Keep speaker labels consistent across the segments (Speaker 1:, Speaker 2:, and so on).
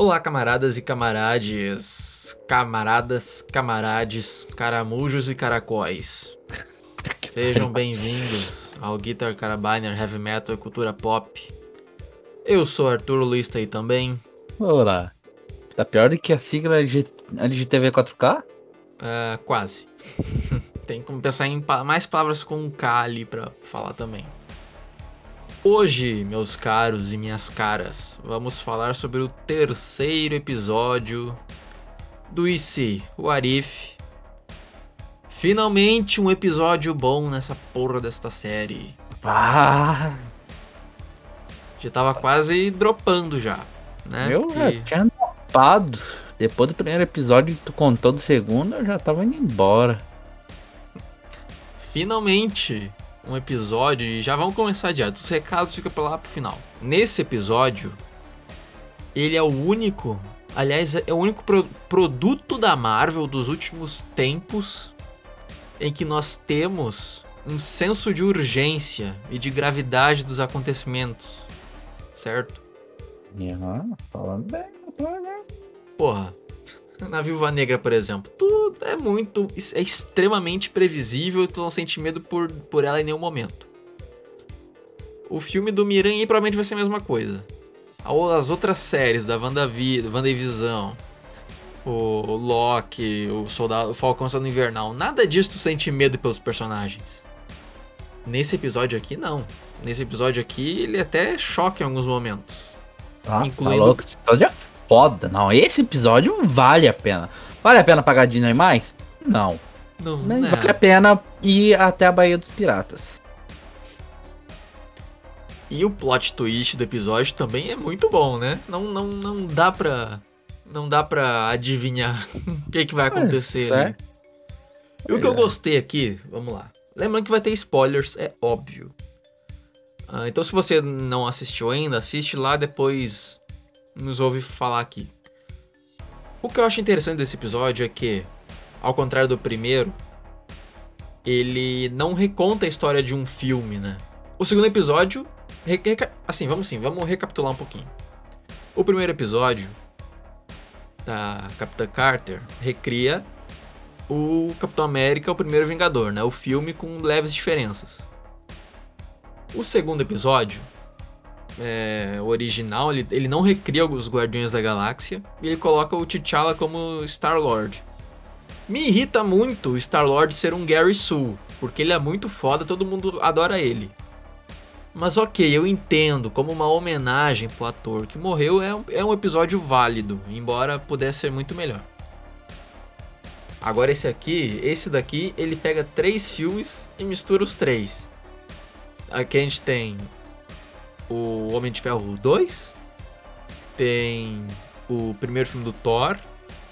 Speaker 1: Olá, camaradas e camarades, camaradas, camarades, caramujos e caracóis. Sejam bem-vindos ao Guitar Carabiner Heavy Metal e Cultura Pop. Eu sou Arthur Luiz tá aí também.
Speaker 2: Olá. Tá pior do que a sigla LG, LGTV 4K?
Speaker 1: Uh, quase. Tem que pensar em pa mais palavras com um K ali pra falar também. Hoje, meus caros e minhas caras, vamos falar sobre o terceiro episódio do IC, o Arif. Finalmente um episódio bom nessa porra desta série.
Speaker 2: Ah!
Speaker 1: Já tava quase dropando já, né?
Speaker 2: Eu Porque... já tinha dropado. Depois do primeiro episódio que tu contou do segundo, eu já tava indo embora.
Speaker 1: Finalmente, um episódio e já vamos começar direto. Os recados ficam pra lá pro final. Nesse episódio, ele é o único, aliás, é o único pro, produto da Marvel dos últimos tempos em que nós temos um senso de urgência e de gravidade dos acontecimentos. Certo?
Speaker 2: Uhum, falando bem,
Speaker 1: né? Porra, na Viúva Negra, por exemplo. Tudo é muito. É extremamente previsível e tu não sente medo por, por ela em nenhum momento. O filme do Miranha provavelmente vai ser a mesma coisa. As outras séries da WandaVision, o Loki, o Soldado, o Falcão Soldado Invernal, nada disso tu sente medo pelos personagens. Nesse episódio aqui, não. Nesse episódio aqui, ele até choca em alguns momentos.
Speaker 2: Ah, incluindo... tá louco. Esse episódio é foda. Não, esse episódio vale a pena. Vale a pena pagar dinheiro mais? Não. Não, Mas vale a pena ir até a Baía dos Piratas.
Speaker 1: E o plot twist do episódio também é muito bom, né? Não, não, não dá pra. Não dá pra adivinhar o que, que vai acontecer. Né? E o que eu é. gostei aqui, vamos lá. Lembrando que vai ter spoilers, é óbvio. Uh, então se você não assistiu ainda, assiste lá depois nos ouve falar aqui. O que eu acho interessante desse episódio é que, ao contrário do primeiro, ele não reconta a história de um filme, né? O segundo episódio, assim, vamos assim, vamos recapitular um pouquinho. O primeiro episódio da Capitã Carter recria o Capitão América, o primeiro Vingador, né? O filme com leves diferenças. O segundo episódio é, o original, ele, ele não recria os Guardiões da Galáxia e ele coloca o T'Challa como Star-Lord. Me irrita muito o Star-Lord ser um Gary Sue, porque ele é muito foda, todo mundo adora ele. Mas ok, eu entendo, como uma homenagem pro ator que morreu, é um, é um episódio válido, embora pudesse ser muito melhor. Agora esse aqui, esse daqui, ele pega três filmes e mistura os três. Aqui a gente tem o Homem de Ferro 2, tem o primeiro filme do Thor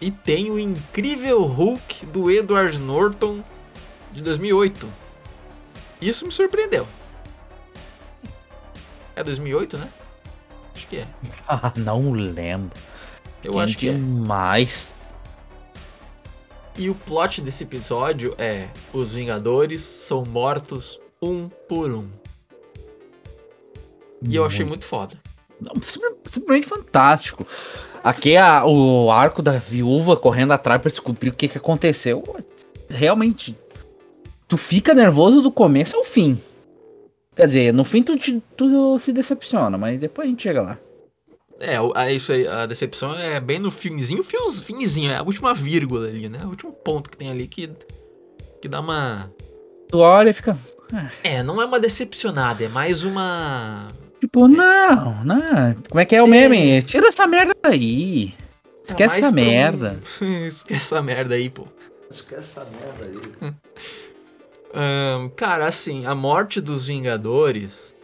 Speaker 1: e tem o incrível Hulk do Edward Norton de 2008. Isso me surpreendeu. É 2008, né? Acho que é.
Speaker 2: Ah, não lembro.
Speaker 1: Eu Tem acho que
Speaker 2: mais.
Speaker 1: É. E o plot desse episódio é: os Vingadores são mortos um por um. E eu achei muito foda.
Speaker 2: Simplesmente fantástico. Aqui a, o arco da viúva correndo atrás para descobrir o que, que aconteceu. Realmente. Tu fica nervoso do começo ao fim. Quer dizer, no fim tu, te, tu se decepciona, mas depois a gente chega lá.
Speaker 1: É, isso aí, a decepção é bem no finzinho, finzinho, é a última vírgula ali, né? O último ponto que tem ali que, que dá uma.
Speaker 2: Tu olha e fica.
Speaker 1: É, não é uma decepcionada, é mais uma
Speaker 2: Tipo, não, não. Como é que é o meme? Tira essa merda aí. Esquece essa merda.
Speaker 1: Esquece essa merda aí, pô.
Speaker 2: Esquece essa merda aí.
Speaker 1: um, cara, assim, a morte dos Vingadores.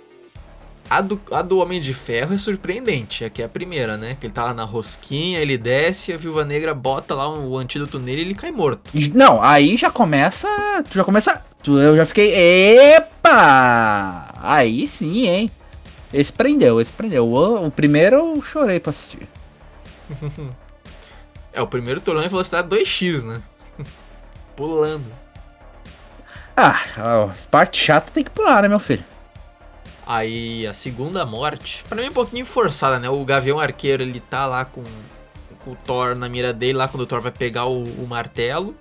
Speaker 1: A do, a do Homem de Ferro é surpreendente. Aqui é a primeira, né? Que ele tá lá na rosquinha, ele desce, a Viúva Negra bota lá o antídoto nele e ele cai morto.
Speaker 2: Não, aí já começa. Tu já começa. Tu, eu já fiquei. Epa! Aí sim, hein? Esse prendeu, esse prendeu. O, o primeiro eu chorei pra assistir.
Speaker 1: é, o primeiro tornou em velocidade 2x, né? Pulando.
Speaker 2: Ah, a parte chata tem que pular, né, meu filho?
Speaker 1: Aí a segunda morte, pra mim é um pouquinho forçada, né? O Gavião Arqueiro ele tá lá com, com o Thor na mira dele, lá quando o Thor vai pegar o, o martelo.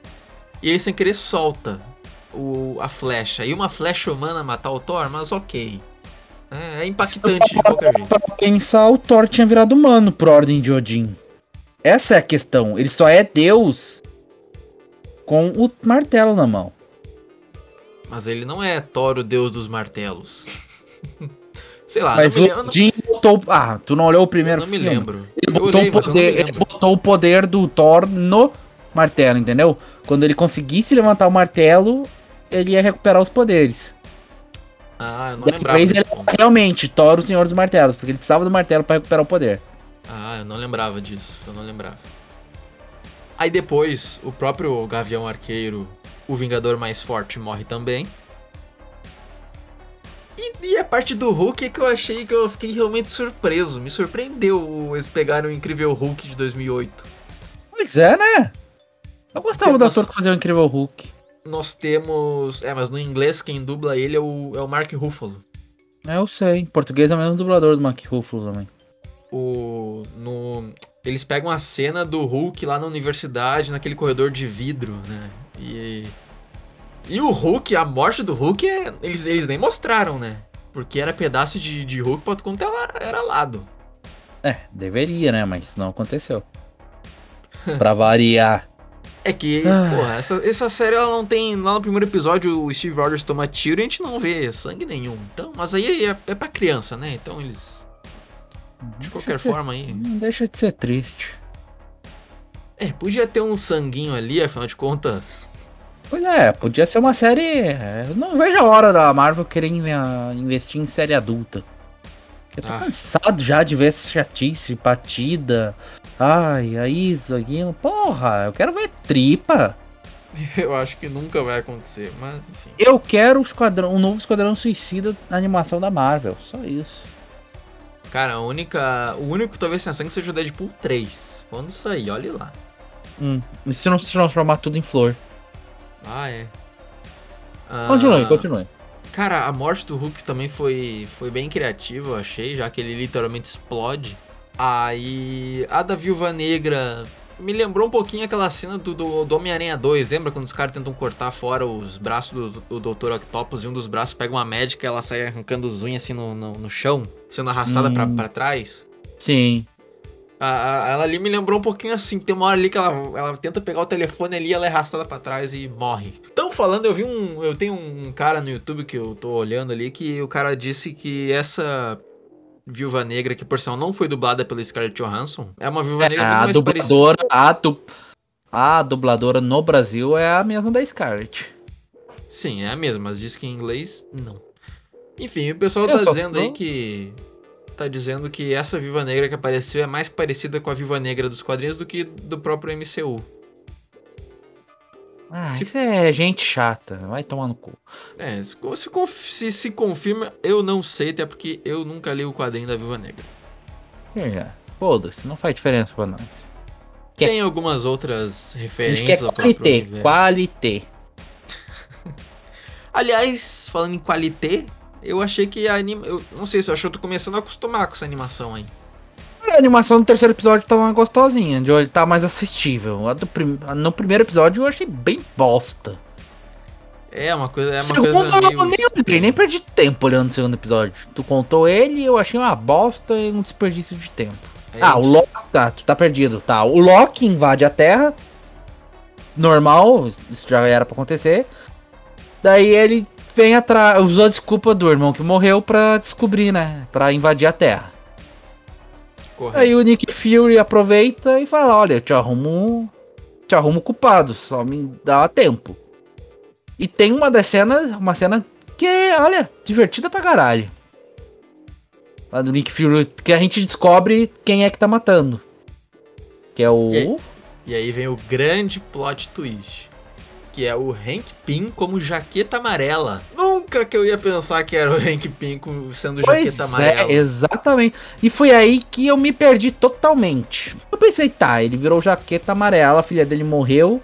Speaker 1: E ele sem querer solta o, a flecha. E uma flecha humana matar o Thor, mas ok. É, é impactante de qualquer jeito.
Speaker 2: Pra pensar, o Thor tinha virado humano por ordem de Odin. Essa é a questão. Ele só é Deus com o martelo na mão.
Speaker 1: Mas ele não é Thor, o deus dos martelos. Sei lá,
Speaker 2: mas o Odin não... botou. Ah, tu não olhou o primeiro
Speaker 1: eu não filme? me lembro.
Speaker 2: Ele botou, olhei, poder, ele botou o poder do Thor no martelo, entendeu? Quando ele conseguisse levantar o martelo, ele ia recuperar os poderes.
Speaker 1: Ah, eu não
Speaker 2: Dessa lembrava. vez ele realmente Thor, o Senhor dos Martelos, porque ele precisava do martelo para recuperar o poder.
Speaker 1: Ah, eu não lembrava disso, eu não lembrava. Aí depois, o próprio Gavião Arqueiro, o Vingador mais forte, morre também. E, e, a parte do Hulk é que eu achei que eu fiquei realmente surpreso. Me surpreendeu eles pegaram o Incrível Hulk de 2008.
Speaker 2: Pois é, né? Eu gostava do ator que fazia o Incrível Hulk.
Speaker 1: Nós temos. É, mas no inglês quem dubla ele é o, é o Mark Ruffalo.
Speaker 2: É, eu sei. Em português é o mesmo dublador do Mark Ruffalo também.
Speaker 1: O. No, eles pegam a cena do Hulk lá na universidade, naquele corredor de vidro, né? E. E o Hulk, a morte do Hulk, é, eles, eles nem mostraram, né? Porque era pedaço de, de Hulk pra conta era, era lado.
Speaker 2: É, deveria, né? Mas não aconteceu. pra variar.
Speaker 1: É que, ah. porra, essa, essa série ela não tem. Lá no primeiro episódio o Steve Rogers toma tiro e a gente não vê sangue nenhum. Então, mas aí é, é pra criança, né? Então eles. De qualquer de forma
Speaker 2: ser,
Speaker 1: aí.
Speaker 2: Não deixa de ser triste.
Speaker 1: É, podia ter um sanguinho ali, afinal de contas.
Speaker 2: Pois é, podia ser uma série. É, não vejo a hora da Marvel querer investir em série adulta. Eu tô ah. cansado já de ver essa chatice, batida. Ai, é isso, aquilo. Porra, eu quero ver tripa.
Speaker 1: Eu acho que nunca vai acontecer, mas enfim.
Speaker 2: Eu quero o esquadrão, um novo Esquadrão Suicida na animação da Marvel, só isso.
Speaker 1: Cara, a única. O único que talvez tenha sangue seja o Deadpool 3. Quando sair, olhe lá.
Speaker 2: Hum, e se não se transformar tudo em flor?
Speaker 1: Ah, é.
Speaker 2: Continue, ah, continue.
Speaker 1: Cara, a morte do Hulk também foi, foi bem criativa, eu achei, já que ele literalmente explode. Aí a da Viúva Negra me lembrou um pouquinho aquela cena do, do, do Homem-Aranha 2. Lembra quando os caras tentam cortar fora os braços do, do Dr. Octopus e um dos braços pega uma médica e ela sai arrancando os unhas assim no, no, no chão, sendo arrastada hum. para trás?
Speaker 2: Sim.
Speaker 1: A, a, ela ali me lembrou um pouquinho assim. Tem uma hora ali que ela, ela tenta pegar o telefone ali, ela é arrastada para trás e morre. Então, falando, eu vi um. Eu tenho um cara no YouTube que eu tô olhando ali que o cara disse que essa Viúva Negra, que por sinal não foi dublada pela Scarlett Johansson, é uma Viúva é, Negra
Speaker 2: a mais dubladora, a, du a dubladora no Brasil é a mesma da Scarlett.
Speaker 1: Sim, é a mesma, mas diz que em inglês não. Enfim, o pessoal eu tá dizendo aí que tá dizendo que essa Viva Negra que apareceu é mais parecida com a Viva Negra dos quadrinhos do que do próprio MCU.
Speaker 2: Ah, se... isso é gente chata. Vai tomar no cu.
Speaker 1: É, se, se, se, confirma, eu não sei, até porque eu nunca li o quadrinho da Viva Negra.
Speaker 2: É, foda-se, não faz diferença pra nós.
Speaker 1: Tem algumas outras referências.
Speaker 2: A gente quer qualité, qualité.
Speaker 1: Aliás, falando em qualité, eu achei que a anima. Eu não sei se eu acho que eu tô começando a acostumar com essa animação aí.
Speaker 2: A animação do terceiro episódio tá uma gostosinha, de olho tá mais assistível. Prim... No primeiro episódio eu achei bem bosta.
Speaker 1: É uma coisa. É uma
Speaker 2: segundo,
Speaker 1: coisa
Speaker 2: meio... eu nem olhei, nem perdi tempo olhando o segundo episódio. Tu contou ele eu achei uma bosta e um desperdício de tempo. É ah, o Loki. Tá, tu tá perdido. Tá, o Loki invade a Terra. Normal, isso já era pra acontecer. Daí ele vem atrás, usou a desculpa do irmão que morreu pra descobrir, né? Pra invadir a Terra. Correto. Aí o Nick Fury aproveita e fala: Olha, eu te arrumo. Te arrumo culpado, só me dá tempo. E tem uma das cenas, uma cena que é, olha, divertida pra caralho. Lá do Nick Fury, que a gente descobre quem é que tá matando. Que é o.
Speaker 1: E aí, e aí vem o grande plot twist que é o Hank Pym como jaqueta amarela. Nunca que eu ia pensar que era o Hank Pym sendo pois jaqueta é, amarela.
Speaker 2: É, exatamente. E foi aí que eu me perdi totalmente. Eu pensei, tá, ele virou jaqueta amarela, a filha dele morreu.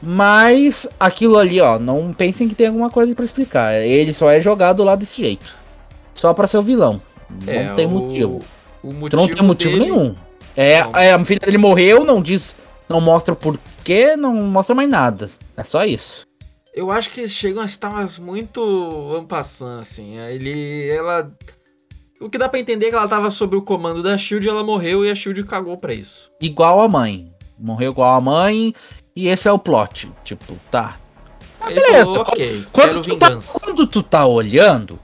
Speaker 2: Mas aquilo ali, ó, não pensem que tem alguma coisa para explicar. Ele só é jogado lá desse jeito. só pra ser o vilão.
Speaker 1: É,
Speaker 2: não tem
Speaker 1: o-
Speaker 2: motivo.
Speaker 1: O motivo
Speaker 2: não tem motivo
Speaker 1: dele-
Speaker 2: nenhum. É, é, a filha dele morreu, não diz. Não mostra o porquê, não mostra mais nada. É só isso.
Speaker 1: Eu acho que eles chegam a estar muito ampassando, assim. Ele. Ela. O que dá pra entender é que ela tava sob o comando da Shield, ela morreu e a Shield cagou pra isso.
Speaker 2: Igual a mãe. Morreu igual a mãe. E esse é o plot. Tipo, tá. Ah,
Speaker 1: Ele
Speaker 2: beleza.
Speaker 1: falou, ok,
Speaker 2: Quando tu, tá, quando tu tá olhando,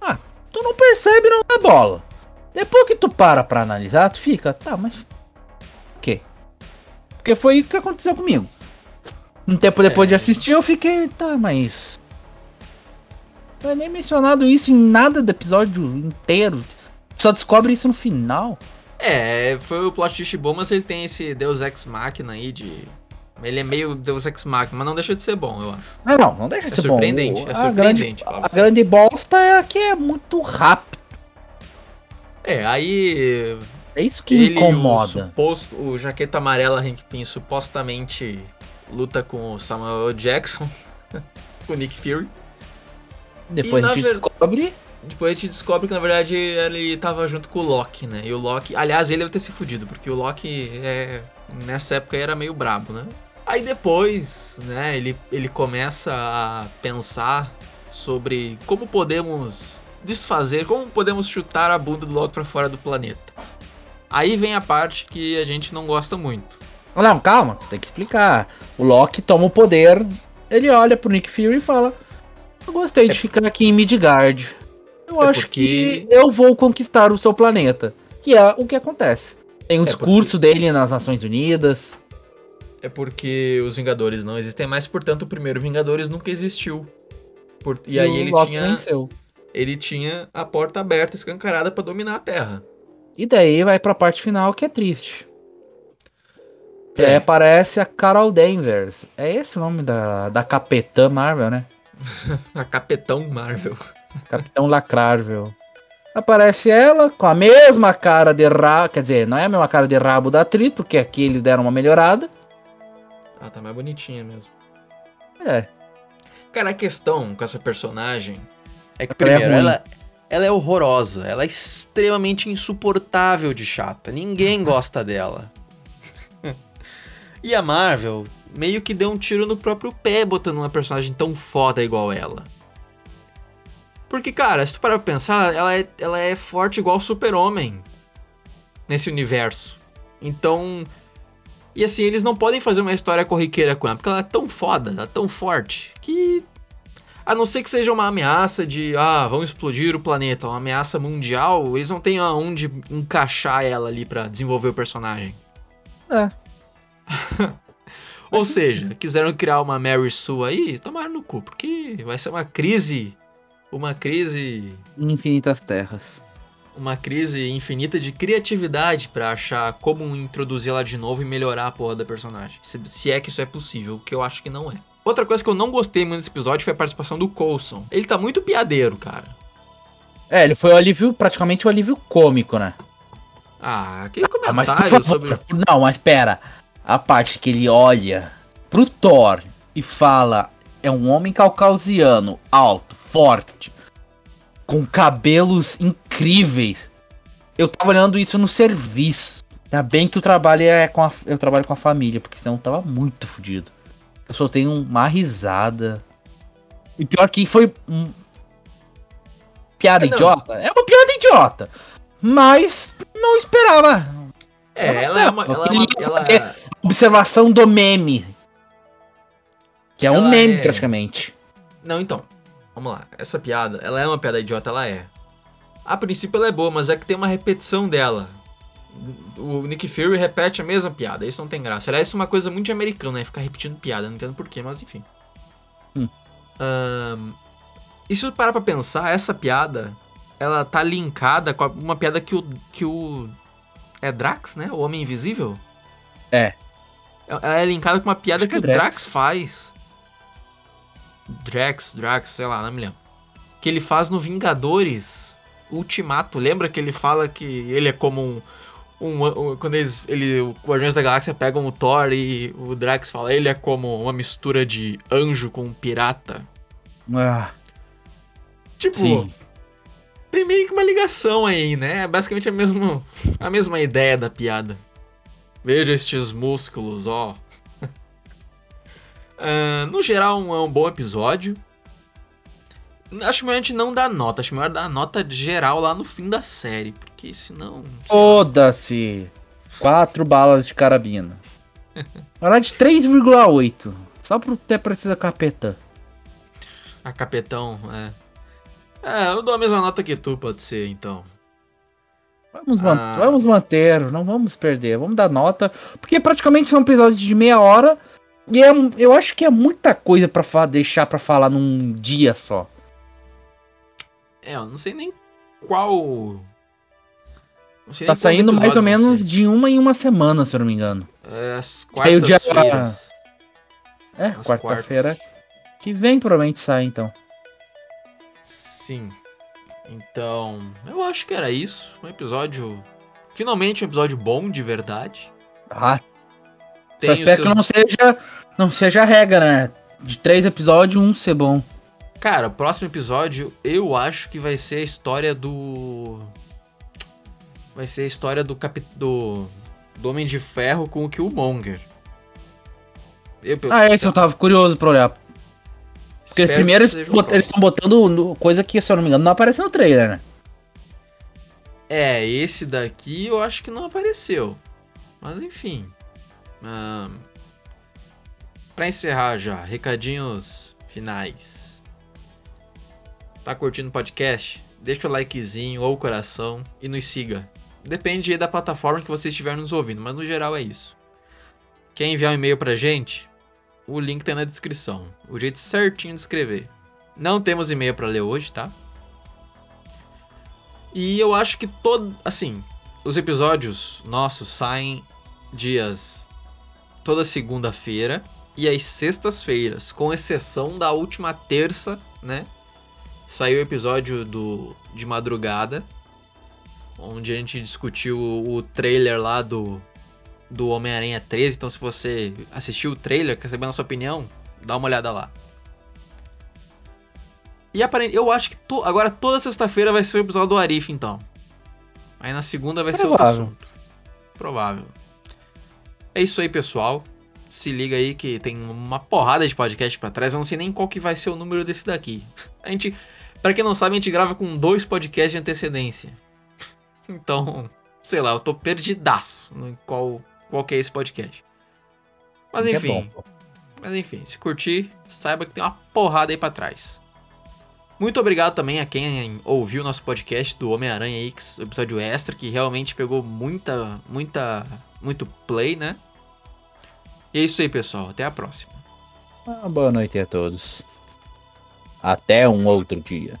Speaker 2: ah, tu não percebe, não dá bola. Depois que tu para pra analisar, tu fica, tá, mas. O quê? Porque foi o que aconteceu comigo. Um tempo depois
Speaker 1: É.
Speaker 2: de assistir, eu fiquei, tá, mas. Não é nem mencionado isso em nada do episódio inteiro. Só descobre isso no final.
Speaker 1: É, foi o plot twist bom, mas ele tem esse Deus Ex Machina aí de. Ele é meio Deus Ex Machina, mas não deixa de ser bom, eu acho.
Speaker 2: Mas não, não deixa de
Speaker 1: É
Speaker 2: ser bom.
Speaker 1: surpreendente, é
Speaker 2: a
Speaker 1: surpreendente,
Speaker 2: grande,
Speaker 1: Cláudio.
Speaker 2: a grande bosta é que é muito rápido.
Speaker 1: É, aí.
Speaker 2: É isso que
Speaker 1: ele,
Speaker 2: incomoda.
Speaker 1: O, suposto, o Jaqueta Amarela Hank Pym supostamente luta com o Samuel Jackson, com o Nick Fury.
Speaker 2: Depois
Speaker 1: E,
Speaker 2: a gente
Speaker 1: ver-
Speaker 2: descobre.
Speaker 1: Depois a gente descobre que na verdade ele tava junto com o Loki, né? E o Loki. Aliás, ele deve ter se fudido, porque o Loki é, nessa época era meio brabo, né? Aí depois, né, ele, ele começa a pensar sobre como podemos desfazer, como podemos chutar a bunda do Loki pra fora do planeta. Aí vem a parte que a gente não gosta muito.
Speaker 2: Não, calma, tem que explicar. O Loki toma o poder, ele olha pro Nick Fury e fala: Eu gostei de ficar aqui em Midgard. Eu
Speaker 1: É
Speaker 2: acho
Speaker 1: porque-
Speaker 2: que eu vou conquistar o seu planeta. Que é o que acontece. Tem um
Speaker 1: É
Speaker 2: discurso dele nas Nações Unidas.
Speaker 1: É porque os Vingadores não existem mais, portanto o primeiro Vingadores nunca existiu. Por- E aí
Speaker 2: o
Speaker 1: ele
Speaker 2: Loki
Speaker 1: tinha,
Speaker 2: venceu.
Speaker 1: ele tinha a porta aberta, escancarada pra dominar a Terra.
Speaker 2: E daí vai pra parte final que é triste.
Speaker 1: É.
Speaker 2: aí aparece a Carol Danvers. É esse o nome da, da Capitã Marvel, né?
Speaker 1: A Capitão Marvel.
Speaker 2: Capitão Lacrável. Aparece ela com a mesma cara de rabo. Quer dizer, não é a mesma cara de rabo da atriz, porque aqui eles deram uma melhorada.
Speaker 1: Ah, tá mais bonitinha mesmo.
Speaker 2: É.
Speaker 1: Cara, a questão com essa personagem é que,
Speaker 2: Ela é
Speaker 1: primeiro,
Speaker 2: ruim.
Speaker 1: ela, ela é horrorosa. Ela é extremamente insuportável de chata. Ninguém gosta dela. E a Marvel meio que deu um tiro no próprio pé botando uma personagem tão foda igual ela. Porque, cara, se tu parar pra pensar, ela é, ela é forte igual o Super-Homem nesse universo. Então. E assim, eles não podem fazer uma história corriqueira com ela, porque ela é tão foda, ela é tão forte, que. A não ser que seja uma ameaça de, ah, vão explodir o planeta, uma ameaça mundial, eles não têm aonde encaixar ela ali pra desenvolver o personagem.
Speaker 2: É.
Speaker 1: Ou seja, quiseram criar uma Mary Sue aí, tomaram no cu, porque vai ser uma crise. Uma crise.
Speaker 2: Infinitas Terras.
Speaker 1: Uma crise infinita de criatividade pra achar como introduzir ela de novo e melhorar a porra da personagem. Se, se é que isso é possível, o que eu acho que não é. Outra coisa que eu não gostei muito desse episódio foi a participação do Coulson. Ele tá muito piadeiro, cara.
Speaker 2: É, ele foi o alívio, praticamente o alívio cômico, né?
Speaker 1: Ah, aquele
Speaker 2: Ah, mas por
Speaker 1: comentário
Speaker 2: favor,
Speaker 1: sobre.
Speaker 2: não, mas pera. A parte que ele olha pro Thor e fala: é um homem caucasiano, alto, forte, com cabelos incríveis. Eu tava olhando isso no serviço. Ainda bem que o trabalho é com a, eu trabalho com a família, porque senão eu tava muito fodido. Eu só tenho uma risada. E pior que foi um... piada
Speaker 1: É, não.
Speaker 2: idiota. É uma piada idiota. Mas não esperava.
Speaker 1: É,
Speaker 2: Eu não
Speaker 1: ela é uma. Ela é uma ela-
Speaker 2: fazer observação do meme. Que é um
Speaker 1: Ela
Speaker 2: meme,
Speaker 1: é-
Speaker 2: praticamente.
Speaker 1: Não, então. Vamos lá. Essa piada, ela é uma piada idiota, ela é. A princípio ela é boa, mas é que tem uma repetição dela. O Nick Fury repete a mesma piada, isso não tem graça. Aliás, isso é uma coisa muito de americano, né? Ficar repetindo piada, não entendo porquê, mas enfim.
Speaker 2: Hum.
Speaker 1: Ahn, e se tu parar pra pensar, essa piada, ela tá linkada com uma piada que o. que o. É Drax, né? O Homem Invisível?
Speaker 2: É.
Speaker 1: Ela é linkada com uma piada
Speaker 2: Acho
Speaker 1: que,
Speaker 2: que
Speaker 1: o
Speaker 2: é
Speaker 1: Drax
Speaker 2: Drax.
Speaker 1: faz. Drax, Drax, sei lá, não me lembro. Que ele faz no Vingadores Ultimato. Lembra que ele fala que ele é como um. um- um- quando eles. Ele, o Guardiões da Galáxia pegam o Thor e o Drax fala, ele é como uma mistura de anjo com pirata.
Speaker 2: Ah,
Speaker 1: Tipo,
Speaker 2: sim.
Speaker 1: Tem meio que uma ligação aí, né? É basicamente a mesma, a mesma ideia da piada. Veja estes músculos, ó. uh, no geral, é um bom episódio. Acho melhor a gente não dar nota, acho melhor dar nota geral lá no fim da série, porque senão.
Speaker 2: Foda-se! Quatro balas de carabina. Na verdade, 3,8. Só pro ter precisa capetã.
Speaker 1: A capetão, é. É, eu dou a mesma nota que tu, pode ser, então.
Speaker 2: Vamos, man ah. vamos manter, não vamos perder, vamos dar nota. Porque praticamente são episódios de meia hora. E é, eu acho que é muita coisa para deixar para falar num dia só.
Speaker 1: É, eu não sei nem qual.
Speaker 2: Sei tá saindo mais ou menos de uma em uma semana, se eu não me engano.
Speaker 1: É, as quartas-feiras.
Speaker 2: É, quarta-feira que vem provavelmente sai, então.
Speaker 1: Sim. Então, eu acho que era isso. Um episódio. Finalmente um episódio bom de verdade.
Speaker 2: Ah. Tem Só espero seus... que não seja. Não seja a regra, né? De três episódios, um ser bom.
Speaker 1: Cara, o próximo episódio eu acho que vai ser a história do. Vai ser a história do cap... do. Do Homem de Ferro com o Killmonger.
Speaker 2: Eu, ah, esse eu tava curioso pra olhar. Porque primeiro eles estão botando coisa que, se eu não me engano, não aparece no trailer, né?
Speaker 1: É, esse daqui eu acho que não apareceu. Mas enfim. Um, pra encerrar já, recadinhos finais. Tá curtindo o podcast? Deixa o likezinho ou o coração e nos siga. Depende da plataforma que você estiver nos ouvindo, mas no geral é isso. Quer enviar um e-mail pra gente? O link tá na descrição. O jeito certinho de escrever. Não temos e-mail para ler hoje, tá? E eu acho que todo, assim, os episódios nossos saem dias toda segunda-feira e às sextas-feiras, com exceção da última terça, né? Saiu o episódio do de madrugada, onde a gente discutiu o trailer lá do do Homem-Aranha 13. Então, se você assistiu o trailer, quer saber a sua opinião, dá uma olhada lá. E aparentemente, eu acho que to, agora toda sexta-feira vai ser o episódio do Arif, então. Aí na segunda vai Provável. ser outro assunto. Provável. É isso aí, pessoal. Se liga aí que tem uma porrada de podcast para trás. Eu não sei nem qual que vai ser o número desse daqui. A gente, para quem não sabe, a gente grava com dois podcasts de antecedência. Então, sei lá, eu tô perdidaço no qual qual que é esse podcast. Mas Sim, é enfim. É mas enfim, se curtir, saiba que tem uma porrada aí pra trás. Muito obrigado também a quem ouviu o nosso podcast do Homem-Aranha X, episódio extra, que realmente pegou muita, muita, muito play, né? E é isso aí, pessoal. Até a próxima.
Speaker 2: Boa noite a todos. Até um outro dia.